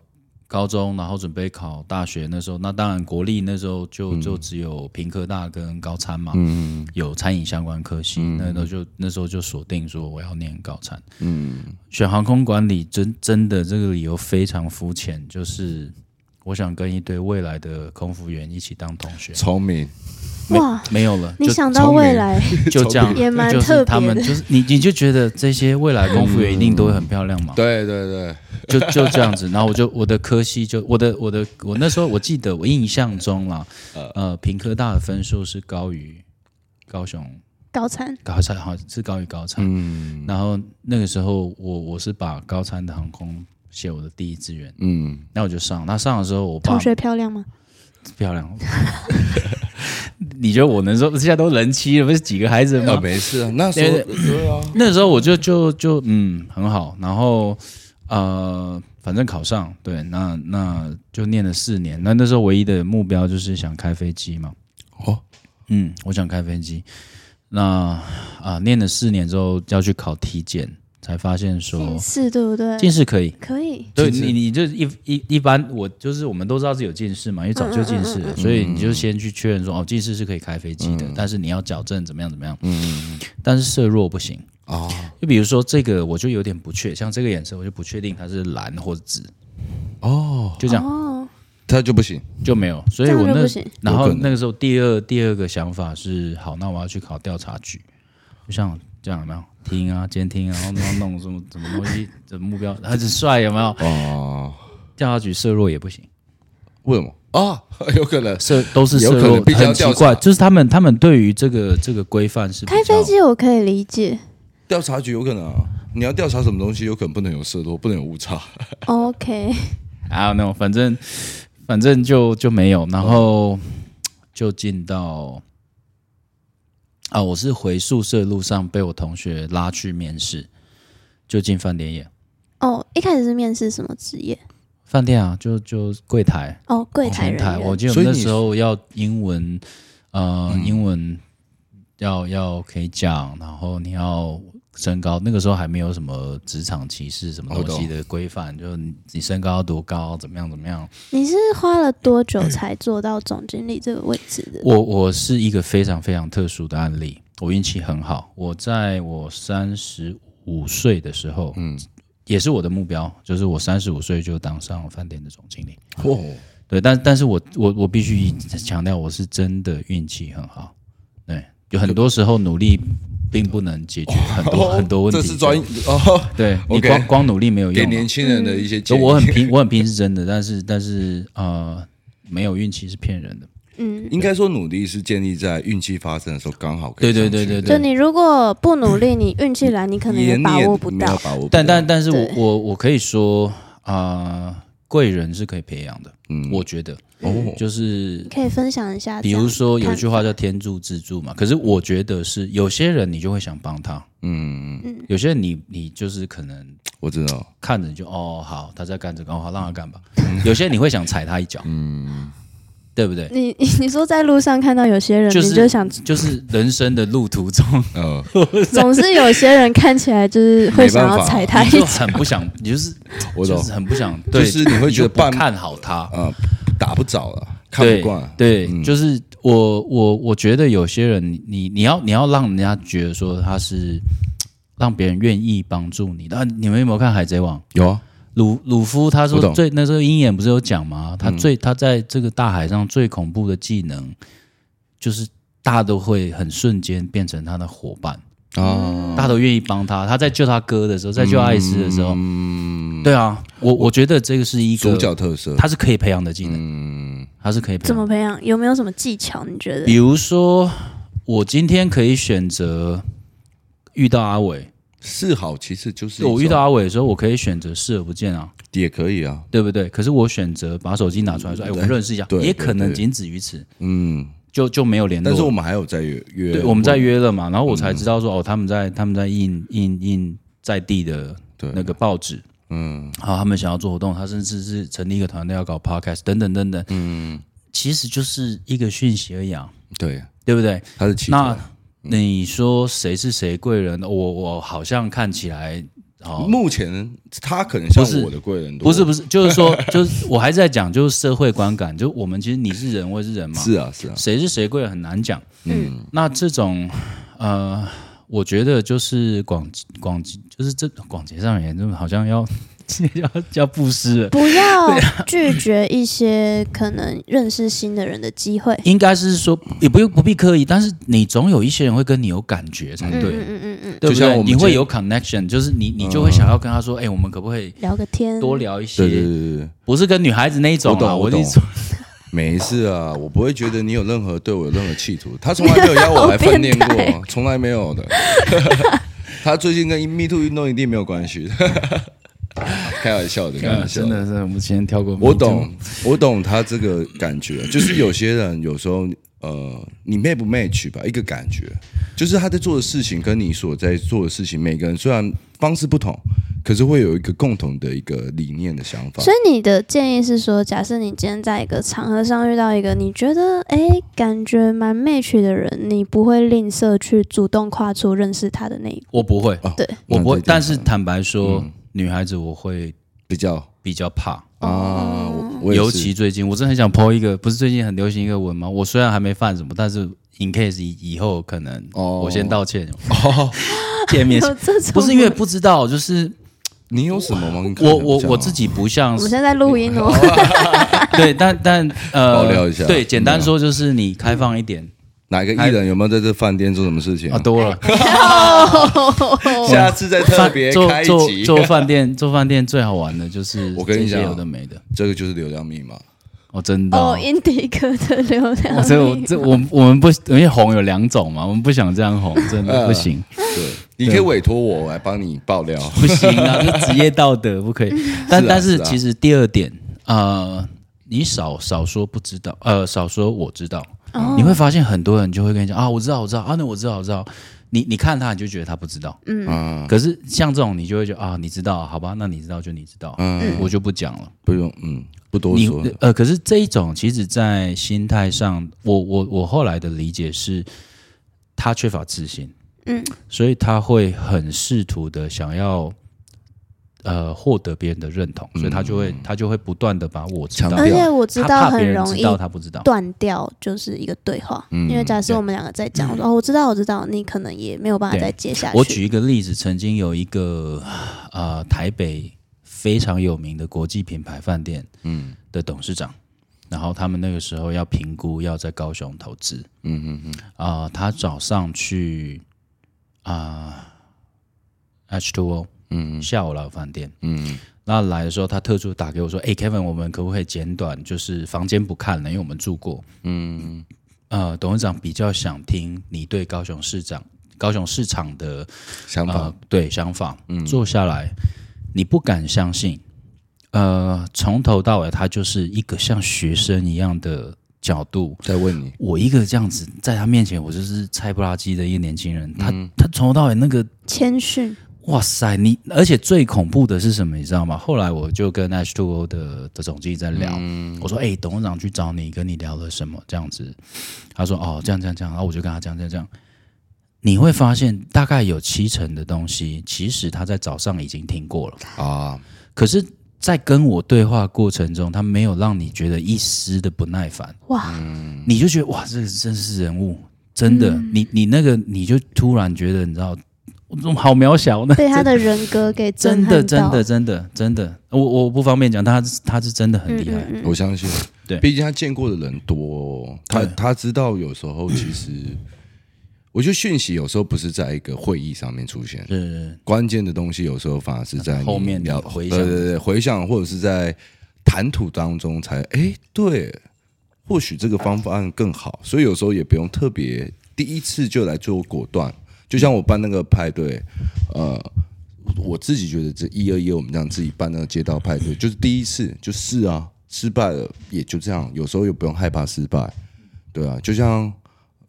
高中，然后准备考大学，那时候那当然国立那时候就就只有平科大跟高餐嘛，嗯。有餐饮相关科系，那时候就那时候就锁定说我要念高餐。嗯。选航空管理真真的这个理由非常肤浅，就是我想跟一堆未来的空服员一起当同学。聪明，哇，没有了，就你想到未来 就这样，也蛮就是他特别的。们就是你你就觉得这些未来空服员一定都会很漂亮嘛？对对对，就就这样子，然后我就我的科系就我的我的我那时候我记得我印象中啦，呃，平科大的分数是高于高雄高产高产，好像是高于高产。嗯然后那个时候我我是把高产的航空写我的第一志愿，嗯，那我就上。那上的时候我爸同学漂亮吗？漂亮，你觉得我能说现在都人妻了，不是几个孩子啊吗？没事啊，那时候对对啊，那时候我就就就嗯很好，然后呃反正考上，对，那那就念了四年。那那时候唯一的目标就是想开飞机嘛，哦，嗯，我想开飞机。那啊、念了四年之后要去考体检，才发现说近视对不对？近视可以。可以，对你，你就一一一般，我就是我们都知道是有近视嘛，因为早就近视了，所以你就先去确认说，哦，近视是可以开飞机的，但是你要矫正怎么样怎么样，嗯但是色弱不行。啊，就比如说这个，我就有点不确，像这个颜色，我就不确定它是蓝或者紫，哦，就这样、哦，他就不行，就没有。所以我那就不行。然后那个时候第二第二个想法是，好，那我要去考调查局，就像这样有没有听啊监听啊，然后然后弄什么什么东西的目标很帅有没有？哦，调查局色弱也不行，为什么啊？有可能色都是有色弱，可能必须要很奇调查怪，就是他们他们对于这个这个规范是比开较飞机我可以理解。调查局有可能啊，你要调查什么东西，有可能不能有色落，不能有误差。OK，啊，那反正反正就就没有，然后就进到啊，我是回宿舍路上被我同学拉去面试，就进饭店业，哦，一开始是面试什么职业？饭店啊，就就柜台、哦，柜台前台，人员。我记得那时候要英文，呃，英文要要可以讲，然后你要。身高那个时候还没有什么职场歧视什么我东西的规范，就你你身高要多高，怎么样怎么样，你是花了多久才做到总经理这个位置的？我我是一个非常非常特殊的案例，我运气很好。我在我三十五岁的时候，嗯，也是我的目标，就是我三十五岁就当上饭店的总经理。哦，对，但但是我我我必须强调，我是真的运气很好。对，有很多时候努力并不能解决很多、很多问题。这是专哦，对你光光努力没有给用给。年轻人的一些就建议。我很拼，我很拼是真的，但是但是呃，没有运气是骗人的。嗯，应该说努力是建立在运气发生的时候刚好可以对对对对对就你如果不努力，你运气来，你可能也也把握不到。把握不到。但但但是我我我可以说啊，贵、人是可以培养的，嗯。我觉得。哦，就是可以分享一下比。如说有一句话叫天助自助嘛，可是我觉得是有些人你就会想帮他，嗯，有些人你你就是可能我知道，看着你就哦好他在干这个，哦好让他干吧，有些人你会想踩他一脚，嗯，对不对？你你说在路上看到有些人，就是你就想，就是人生的路途中，呃，总是有些人看起来就是会想要踩他一脚。很不想，你就是我懂就是，很不想，对，就是你会觉得不看好他，呃，打不着了，看不惯，对，嗯就是我我我觉得有些人你，你你要你要让人家觉得说他是让别人愿意帮助你的。啊你们有没有看《海贼王》？有啊，鲁鲁夫他说最那时候鹰眼不是有讲吗？他最、他在这个大海上最恐怖的技能，就是大家都会很瞬间变成他的伙伴，啊，大家都愿意帮他。他在救他哥的时候，在救爱斯的时候，嗯，对啊，我我觉得这个是一个主角特色，他是可以培养的技能，嗯，他是可以培养。怎么培养？有没有什么技巧？你觉得比？如说，我今天可以选择遇到阿伟，示好其实就是我遇到阿伟的时候，我可以选择视而不见啊，也可以啊，对不对？可是我选择把手机拿出来说，哎，我们认识一下，也可能仅止于此，嗯，就就没有联络。但是我们还有在约约，对我们在约了嘛，然后我才知道说，哦，他们在他们在印印印在地的对。那个报纸。嗯。然后他们想要做活动，他甚至是成立一个团队要搞 podcast 等等等等，嗯，其实就是一个讯息而已啊，对，对不对？他是那头你说谁是谁贵人？我我好像看起来哦，目前他可能像不是我的贵人多，不是不是，就是说，就是我还是在讲，就是社会观感，就是我们其实你是人，我也是人嘛，是啊是啊，谁是谁贵人很难讲。嗯，那这种呃，我觉得就是广广就是这广结上言，就好像要叫叫布施了。不要拒绝一些可能认识新的人的机会。应该是说，也不用不必刻意，但是你总有一些人会跟你有感觉才对，嗯嗯嗯嗯对不对？就像我们你会有 connection，就是你你就会想要跟他说，哎、我们可不可以嗯，聊个天，多聊一些？对对对，不是跟女孩子那一种啊，我懂没事啊，我不会觉得你有任何对我有任何企图。他从来没有邀我来饭店过，从来没有的。他最近跟 Me Too 运动一定没有关系的，开玩笑的，开玩笑真的是我们先跳过。我懂，我懂他这个感觉，就是有些人有时候，呃，你 match 不 match 吧，一个感觉，就是他在做的事情跟你所在做的事情，每个人虽然方式不同，可是会有一个共同的一个理念的想法所。以你的建议是说，假设你今天在一个场合上遇到一个你觉得哎感觉蛮 match 的人，你不会吝啬去主动跨出认识他的那一步。我不会，哦对，我不但是坦白说，嗯女孩子我会比较比较怕，啊，尤其最近，我真的很想 po 一个，不是最近很流行一个文吗？我虽然还没犯什么，但是 in case 以以后可能，哦。我先道歉。哦，见面。不是因为不知道，就是你有什么吗？我我我自己不像我们现在在录音哦，对，但但呃，爆料一下。对，简单说就是你开放一点哪一个艺人有没有在这饭店做什么事情啊，？多了。下次再特别做开一集。做做饭店做饭店最好玩的就是我跟你讲有的没的这个就是流量密码。哦，真的哦哦，。印第克的流量我这我这我我们不因为红有两种嘛，我们不想这样红，真的呃不行对，你可以委托我来帮你爆料。不行啊，这职业道德不可以。但是啊但是是啊其实第二点，呃，你少少说不知道，呃，少说我知道，哦你会发现很多人就会跟你讲啊，我知道我知道啊，那我知道我知道。你你看他，你就觉得他不知道。嗯啊，可是像这种，你就会觉得啊，你知道，好吧，那你知道就你知道，嗯，我就不讲了。不用，嗯，不多你说。呃，可是这一种，其实，在心态上，我我我后来的理解是，他缺乏自信，嗯，所以他会很试图的想要，呃，获得别人的认同，所以他就会他就会不断的把我知道强，而调且我知道很容易人知道他不知道，断掉，就是一个对话。嗯因为假设我们两个在讲，我说哦，我知道，我知道，你可能也没有办法再接下去。我举一个例子，曾经有一个呃台北非常有名的国际品牌饭店嗯。的董事长，然后他们那个时候要评估要在高雄投资，嗯嗯嗯，啊、他早上去啊、H two O 嗯下午老饭店，嗯。那来的时候他特殊打给我说：“哎、k e v i n 我们可不可以简短，就是房间不看了，因为我们住过。嗯。呃，董事长比较想听你对高雄市长、高雄市场的想法。呃，对想法，嗯。坐下来，你不敢相信，呃，从头到尾他就是一个像学生一样的角度。在问你，我一个这样子在他面前，我就是菜不拉几的一个年轻人，他他从头到尾那个谦逊，哇塞，你而且最恐怖的是什么，你知道吗？后来我就跟 H two O 的的总经理在聊，我说：“哎、董事长去找你，跟你聊了什么？”这样子，他说：“哦，这样这样这样。”然后我就跟他讲这样这样。你会发现，大概有七成的东西，其实他在早上已经听过了，啊，可是，在跟我对话过程中，他没有让你觉得一丝的不耐烦，哇，你就觉得哇，这个真是人物，真的，你你那个你就突然觉得，你知道，好渺小呢？被他的。人格给真的，真的，真的，真的，我我不方便讲，他他是真的很厉害。嗯嗯嗯。我相信，对。毕竟他见过的人多哦，他他知道有时候其实，我觉得讯息有时候不是在一个会议上面出现，是，关键的东西有时候反而是在后面聊回想对对对，回想或者是在谈吐当中才哎对，或许这个方案更好，所以有时候也不用特别第一次就来做果断。就像我办那个派对，呃，我自己觉得这一二一我们这样自己办那个街道派对，就是第一次就是啊，失败了也就这样，有时候也不用害怕失败，对啊，就像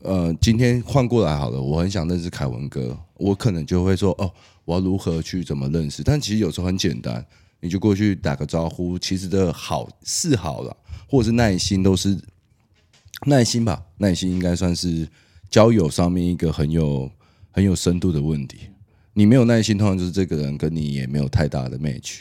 呃，今天换过来好了，我很想认识凯文哥，我可能就会说哦，我要如何去怎么认识？但其实有时候很简单，你就过去打个招呼，其实的好是好了，或者是耐心都是耐心吧，耐心应该算是交友上面一个很有很有深度的问题。你没有耐心，通常就是这个人跟你也没有太大的 match。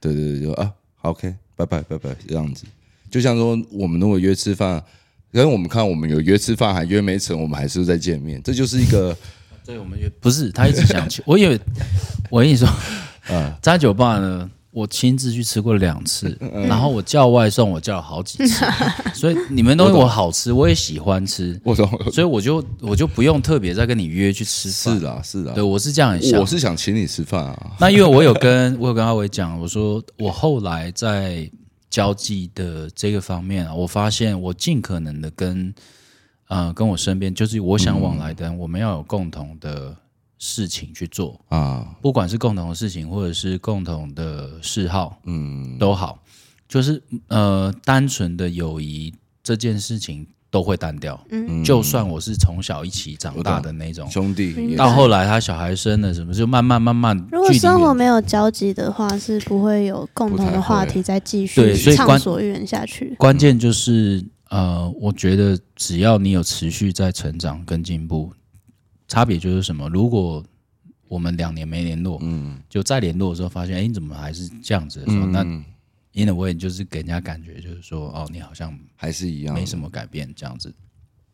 对对对，就啊，OK，拜拜拜拜这样子。就像说我们如果约吃饭，可是我们看我们有约吃饭还约没成，我们还是在见面，这就是一个 对，我们约不是他一直想去，我以为我跟你说，呃扎酒吧呢，我亲自去吃过两次，嗯然后我叫外送，我叫了好几次，所以你们东西我好吃，我也喜欢吃，我懂，所以我就我就不用特别再跟你约去吃饭。是啦是啦。对，，我是这样想。我是想请你吃饭啊，那因为我有跟 我有跟阿伟讲，我说我后来在交际的这个方面啊，我发现我尽可能的跟呃跟我身边就是我想往来的人，我们要有共同的事情去做，啊，不管是共同的事情或者是共同的嗜好嗯，都好，就是呃单纯的友谊这件事情都会单掉。嗯，就算我是从小一起长大的那种，兄弟到后来他小孩生了什么，就慢慢慢慢如果生活没有。交集的话，是不会有共同的话题再继对所以畅所欲言下去。关键就是呃，我觉得只要你有持续在成长跟进步，差别就是什么？如果我们两年没联络，嗯就再联络的时候发现，哎，你怎么还是这样子的时候，那嗯，in a way 就是给人家感觉就是说，哦，你好像还是一样，没什么改变这样子。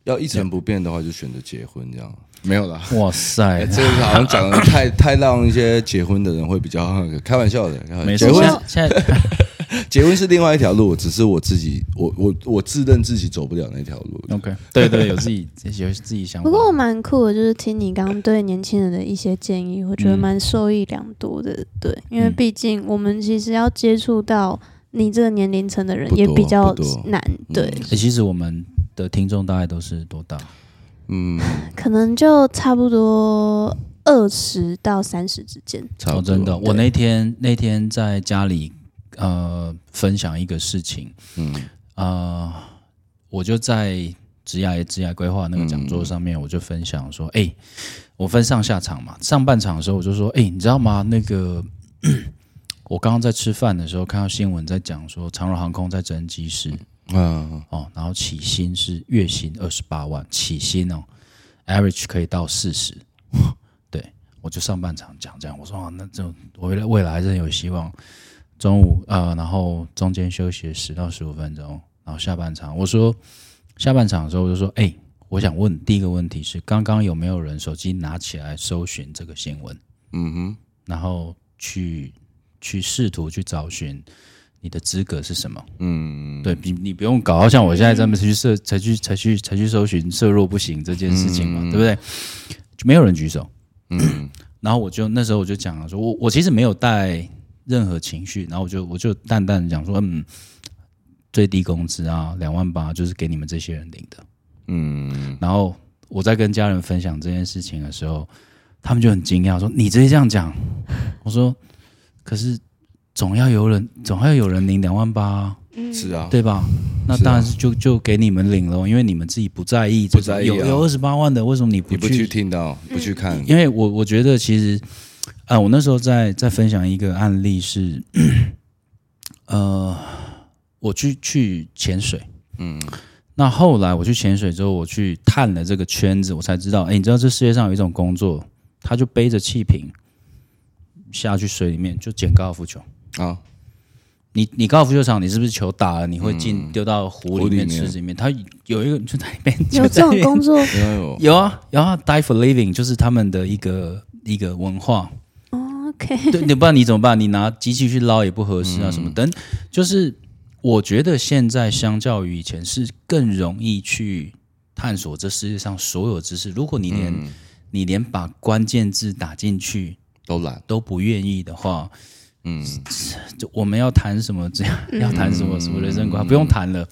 要一成不变的话，就选择结婚这样。没有啦，哇塞哎，这个好像讲的太太让一些结婚的人会比较开玩笑的。开玩没事，笑结婚现在 结婚是另外一条路，只是我自己，我我我自认自己走不了那条路。OK，对对，有自己 有自己想法。不过我蛮酷的，就是听你刚刚对年轻人的一些建议，我觉得嗯蛮受益良多的。对，因为嗯毕竟我们其实要接触到你这个年龄层的人也比较难，对，欸其实我们的听众大概都是多大？嗯，可能就差不多二十到三十之间。差不多。哦，真的，我那天那天在家里呃分享一个事情，嗯呃，我就在职涯职涯规划那个讲座上面，我就分享说，哎、我分上下场嘛，上半场的时候我就说，哎、你知道吗？那个 我刚刚在吃饭的时候看到新闻在讲说，长荣航空在征机师嗯，哦，然后起薪是月薪二十八万，起薪哦，average 可以到四十。对，我就上半场讲这样，我说啊，那就我未来未来还是很有希望。中午呃，然后中间休息十到十五分钟，然后下半场我说下半场的时候我就说，哎、我想问第一个问题是，刚刚有没有人手机拿起来搜寻这个新闻，嗯哼，然后去去试图去找寻你的资格是什么？嗯，对你，你不用搞，好像我现在这么去设，才去才去才去搜寻色弱不行这件事情嘛，嗯。对不对？就没有人举手，嗯。然后我就那时候我就讲了说，我我其实没有带任何情绪，然后我就我就淡淡的讲说，嗯，最低工资啊，两万八就是给你们这些人领的。嗯，然后我在跟家人分享这件事情的时候，他们就很惊讶，说你直接这样讲，我说可是总要有人总要有人领两万八、啊。嗯，是啊，对吧？那当然是就就给你们领了，因为你们自己不在意，不在意啊。有有二十八万的，为什么你不你不去？听到，不去看，因为我我觉得其实，啊，我那时候在在分享一个案例是，呃，我去去潜水，嗯那后来我去潜水之后，我去探了这个圈子，我才知道，哎，你知道这世界上有一种工作，他就背着气瓶下去水里面就捡高尔夫球。啊，你你高尔夫球场，你是不是球打了，你会进、嗯丢到湖里面、池子里面？它有一个就在里面，有这种工作有啊，有啊，die for living 就是他们的一个一个文化。哦，OK，对，你不然你怎么办？你拿机器去捞也不合适啊，嗯什么等，就是我觉得现在相较于以前是更容易去探索这世界上所有知识。如果你连、嗯你连把关键字打进去都懒，都不愿意的话，嗯，就我们要谈什么？这样、要谈什么什么人生观？不用谈了。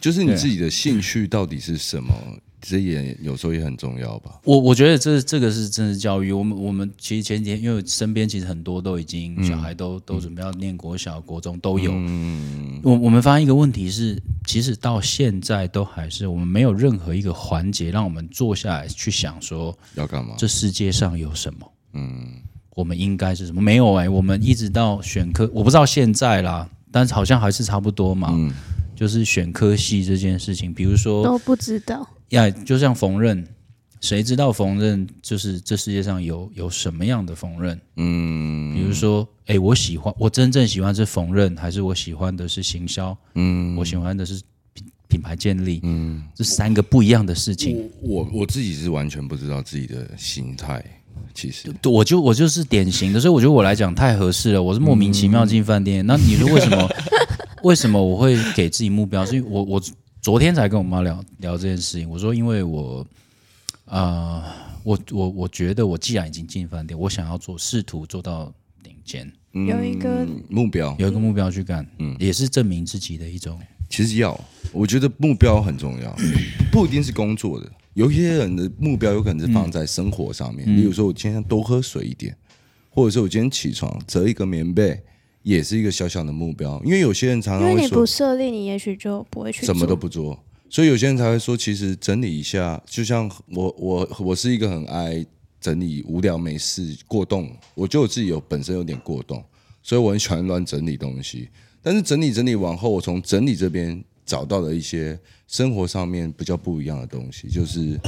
就是你自己的兴趣到底是什么，这也有时候也很重要吧。我我觉得这这个是真实教育。我们我们其实前几天，因为身边其实很多都已经、小孩都都准备要念国小、国中都有。嗯，我我们发现一个问题是，其实到现在都还是我们没有任何一个环节让我们坐下来去想说，要干嘛？这世界上有什么，嗯我们应该是什么？没有哎、我们一直到选科，我不知道现在啦，但是好像还是差不多嘛。嗯就是选科系这件事情，比如说都不知道。呀，就像缝纫，谁知道缝纫就是这世界上有有什么样的缝纫？嗯，比如说，哎、我喜欢，我真正喜欢是缝纫，还是我喜欢的是行销？嗯我喜欢的是品品牌建立，嗯，这三个不一样的事情。我我我自己是完全不知道自己的心态其实对我就我就是典型的，所以我觉得我来讲太合适了。我是莫名其妙进饭店，那你说为什么？为什么我会给自己目标？是因为我我昨天才跟我妈聊聊这件事情。我说，因为我呃，我我我觉得我既然已经进饭店，我想要做试图做到顶尖，有一个嗯目标，有一个目标去干，嗯，也是证明自己的一种。其实要，我觉得目标很重要，不一定是工作的。有一些人的目标有可能是放在生活上面，例如说，我今天多喝水一点，或者是我今天起床折一个棉被，也是一个小小的目标。因为有些人常常因为你不设立，你也许就不会去什么都不做，所以有些人才会说，其实整理一下，就像我我我是一个很爱整理无聊没事过动，我觉得我自己有本身有点过动，所以我很喜欢乱整理东西。但是整理整理往后，我从整理这边找到了一些生活上面比较不一样的东西，就是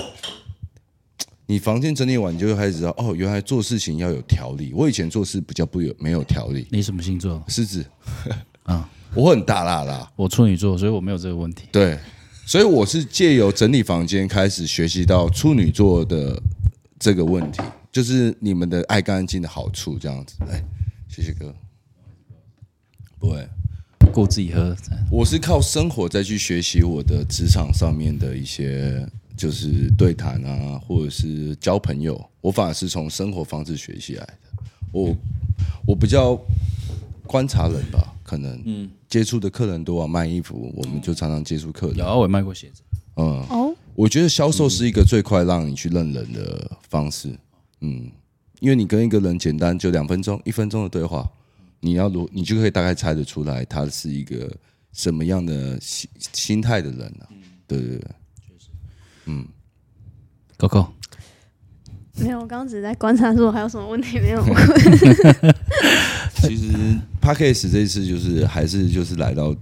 你房间整理完，你就会开始知道哦，原来做事情要有条理。我以前做事比较不有没有条理，你什么星座？狮子啊，我很大啦啦，我处女座，所以我没有这个问题。对，所以我是借由整理房间开始学习到处女座的这个问题，就是你们的爱干净的好处，这样子。哎，谢谢哥。不会，顾自己喝，我是靠生活再去学习我的职场上面的一些，就是对谈啊，或者是交朋友，我反而是从生活方式学习来的。我我比较观察人吧，可能嗯，接触的客人多啊，卖衣服，我们就常常接触客人。有啊，我也卖过鞋子。嗯，哦，我觉得销售是一个最快让你去认人的方式。嗯，因为你跟一个人简单就两分钟、一分钟的对话，你要如你就可以大概猜得出来他是一个什么样的心心态的人啊。对对对，Coco，没有，我刚刚只是在观察说还有什么问题没有问。其实 p a c k a g e 这一次就是还是就是来到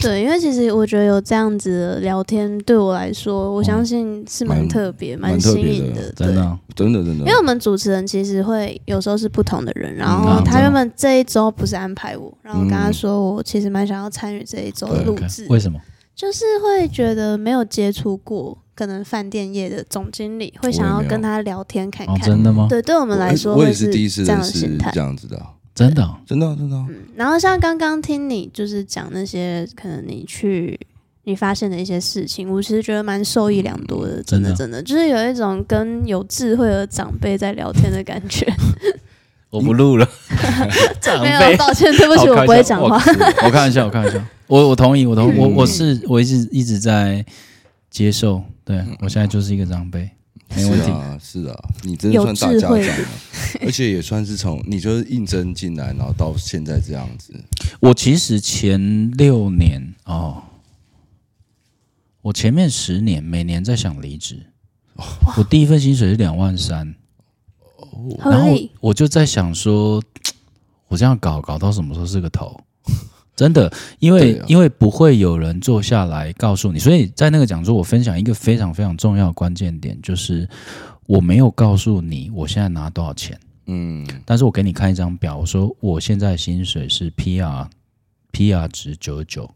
对，因为其实我觉得有这样子的聊天，对我来说，我相信是蛮蛮特别、蛮新颖的。对真的，啊真的真的因为我们主持人其实会有时候是不同的人，然后他原本这一周不是安排我，然后跟他说我其实蛮想要参与这一周的录制，为什么？就是会觉得没有接触过可能饭店业的总经理，会想要跟他聊天看哦，看。真的吗？对，对我们来说我也是第一次这样的心态这。样子的啊、真的啊，真的啊、真的嗯、然后像刚刚听你就是讲那些可能你去你发现的一些事情，我其实觉得蛮受益良多的，真的真的真的就是有一种跟有智慧的长辈在聊天的感觉。我不录了。长没有，辈，抱歉，对不起，我不会讲话。我看一下，我看一下。我我同意，我同我我是我一直一直在接受。对我现在就是一个长辈，没问题是。啊，是啊，你真的算大家长了，而且也算是从你就是应征进来，然后到现在这样子。我其实前六年哦，我前面十年每年在想离职。我第一份薪水是两万三，然后，我就在想说，我这样搞搞到什么时候是个头？真的，因为、啊。因为不会有人坐下来告诉你，所以在那个讲座，我分享一个非常非常重要的关键点，就是我没有告诉你我现在拿多少钱，嗯，但是我给你看一张表，我说我现在薪水是 PR PR 值九十九，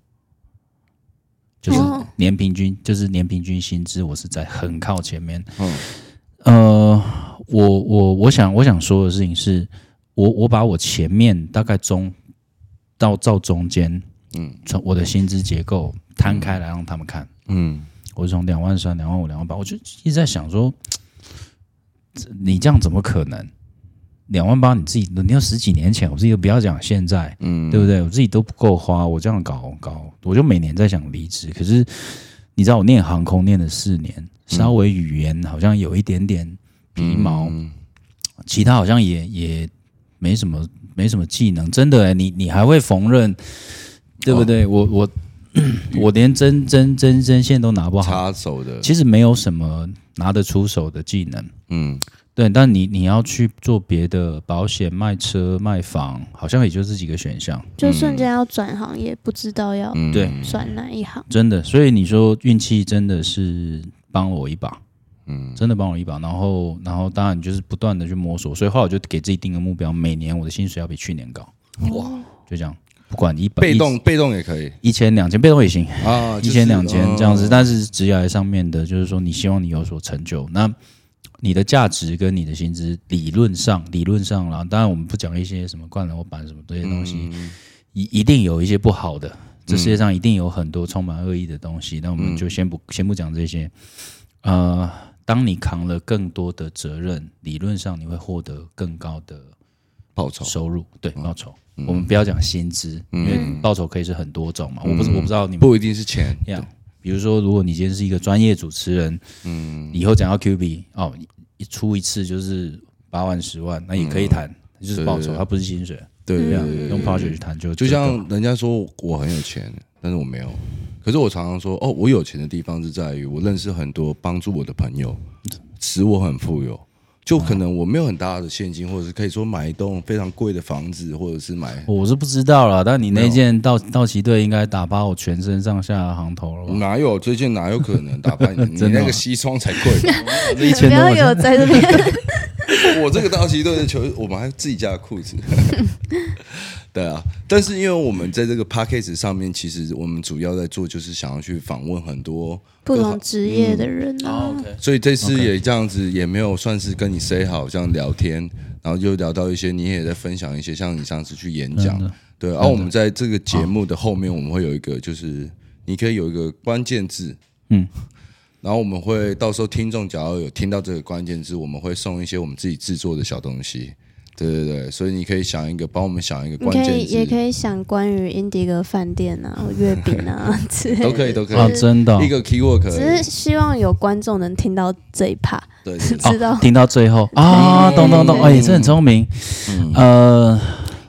就是哦年平均，就是年平均薪资，我是在很靠前面。嗯。呃，我我我想我想说的事情是，我我把我前面大概中到照中间，嗯。从我的薪资结构摊开来让他们看，嗯，我是从两万三、两万五、两万八，我就一直在想说，这你这样怎么可能？两万八你自己，你要十几年前，我自己都不要讲现在，嗯。对不对？我自己都不够花，我这样搞搞，我就每年在想离职。可是你知道，我念航空念了四年，稍微语言好像有一点点皮毛，嗯。其他好像也也没什么没什么技能。真的、欸，你你还会缝纫，对不对？我我我连针针针针线都拿不好，插手的，其实没有什么拿得出手的技能。嗯对，但你你要去做别的保险、卖车、卖房，好像也就这几个选项。就瞬间要转行，也不知道要嗯，对转哪一行。真的，所以你说运气真的是帮我一把，嗯真的帮我一把。然后，然后当然就是不断的去摸索，所以后来我就给自己定个目标，每年我的薪水要比去年高，哇，就这样，不管一百被动被动也可以一千两千，被动也行，啊，一千两千这样子。但是职业上面的，就是说你希望你有所成就，那你的价值跟你的薪资理论上理论上啦，当然我们不讲一些什么灌篮板什么这些东西，嗯一一定有一些不好的，这世界上一定有很多充满恶意的东西。那我们就先不先不讲这些。呃，当你扛了更多的责任，理论上你会获得更高的报酬收入，对报酬。我们不要讲薪资，因为报酬可以是很多种嘛。我不是我不知道你们不一定是钱，样。比如说，如果你今天是一个专业主持人，嗯，以后讲到 Q B 哦，一出一次就是八万十万，那也可以谈，就是报酬，它不是薪水。对这样用 project 去谈就就像人家说我很有钱，但是我没有。可是我常常说，哦，我有钱的地方是在于我认识很多帮助我的朋友，使我很富有。就可能我没有很大的现金，或者是可以说买一栋非常贵的房子，或者是买我是不知道了，但你那件道道奇队应该打趴我全身上下的行头了吧？哪有这件哪有可能打败你？你那个西装才贵 你千多不要有在这边，我这个道奇队的球，我们还自己家的裤子。对啊，但是因为我们在这个 p a c k a g e 上面，其实我们主要在做就是想要去访问很多不同职业的人啊。哦所以这次也这样子，也没有算是跟你 say 好这样聊天，然后就聊到一些，你也在分享一些，像你上次去演讲对。然后我们在这个节目的后面，我们会有一个，就是你可以有一个关键字，嗯，然后我们会到时候听众只要有听到这个关键字，我们会送一些我们自己制作的小东西。对对对，所以你可以想一个，帮我们想一个你可以关键，也可以想关于英迪格饭店啊、或月饼啊 之类的，都可以都可以。啊，真的。哦一个 keyword 可只是，希望有观众能听到这一 part，对对对。知道？哦，听到最后。啊，懂懂懂，哎，这很聪明。嗯。呃，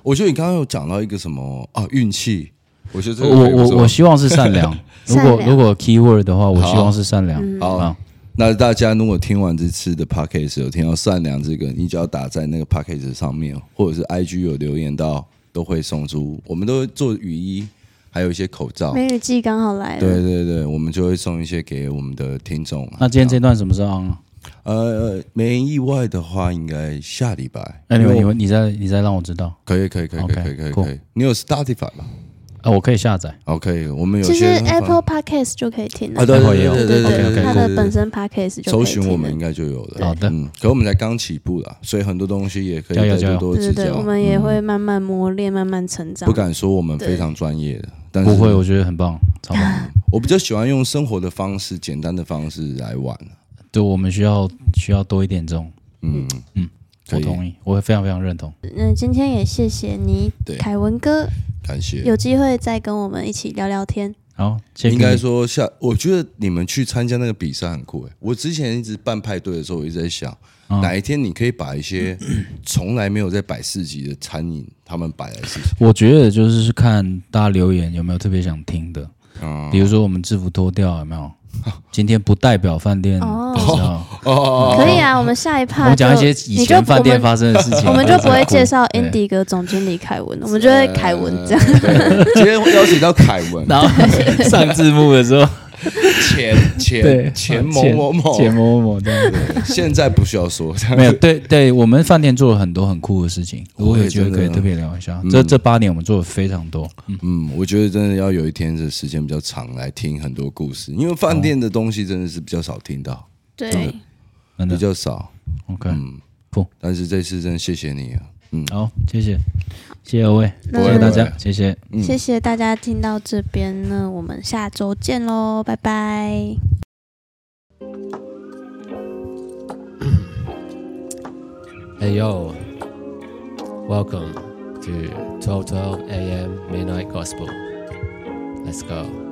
我觉得你刚刚有讲到一个什么啊，运气，我觉得这个我我我希望是善良。如果如果 keyword 的话，我希望是善良。嗯。好。啊，那大家如果听完这次的 podcast 有听到善良这个，你只要打在那个 podcast 上面，或者是 IG 有留言到，都会送出。我们都会做雨衣，还有一些口罩。梅雨季刚好来了，对对对，我们就会送一些给我们的听众啊。那今天这段什么时候啊？呃，没意外的话，应该下礼拜。哎，你们你你再你再让我知道可以可以可以可以可以可以 cool 可以。你有 Spotify 吧啊，我可以下载。？OK，我们有其实些 Apple Podcast 就可以听了啊，对对对对对对对，它的本身 Podcast 就可以搜寻我们应该就有了。好的嗯，可我们才刚起步啦，所以很多东西也可以再加油加油多多指教。对对对，我们也嗯会慢慢磨练，慢慢成长。不敢说我们非常专业的，但是不会，我觉得很棒，超棒。我比较喜欢用生活的方式、简单的方式来玩。对，我们需要需要多一点这种，嗯嗯我同意，我会非常非常认同。那，今天也谢谢你对，凯文哥，感谢。有机会再跟我们一起聊聊天。好，应该说下，我觉得你们去参加那个比赛很酷诶。我之前一直办派对的时候，我一直在想，嗯哪一天你可以把一些 从来没有在摆市集的餐饮，他们摆来市集。我觉得就是看大家留言有没有特别想听的，嗯比如说我们制服脱掉有没有？今天不代表饭店，哦。可以啊，我们下一趴我们讲一些以前饭店发生的事情，我们就不会介绍对。Andy 哥总经理凯文，我们就会凯文这样。今天邀请到凯文，然后 上字幕的时候，前 对前前某某某，钱某某某这样子。现在不需要说，没有，对对，我们饭店做了很多很酷的事情，如果有机会可以特别聊一下。嗯这这八年我们做了非常多，嗯，嗯，我觉得真的要有一天的时间比较长来听很多故事，因为饭店的东西真的是比较少听到，对，比较少。OK，嗯，不但是这次真的谢谢你啊，嗯，好，谢谢，谢谢各位，谢谢大家谢谢。嗯谢谢大家听到这边呢，我们下周见喽，拜拜。Hey yo, welcome to 1212 AM Midnight Gospel. Let's go.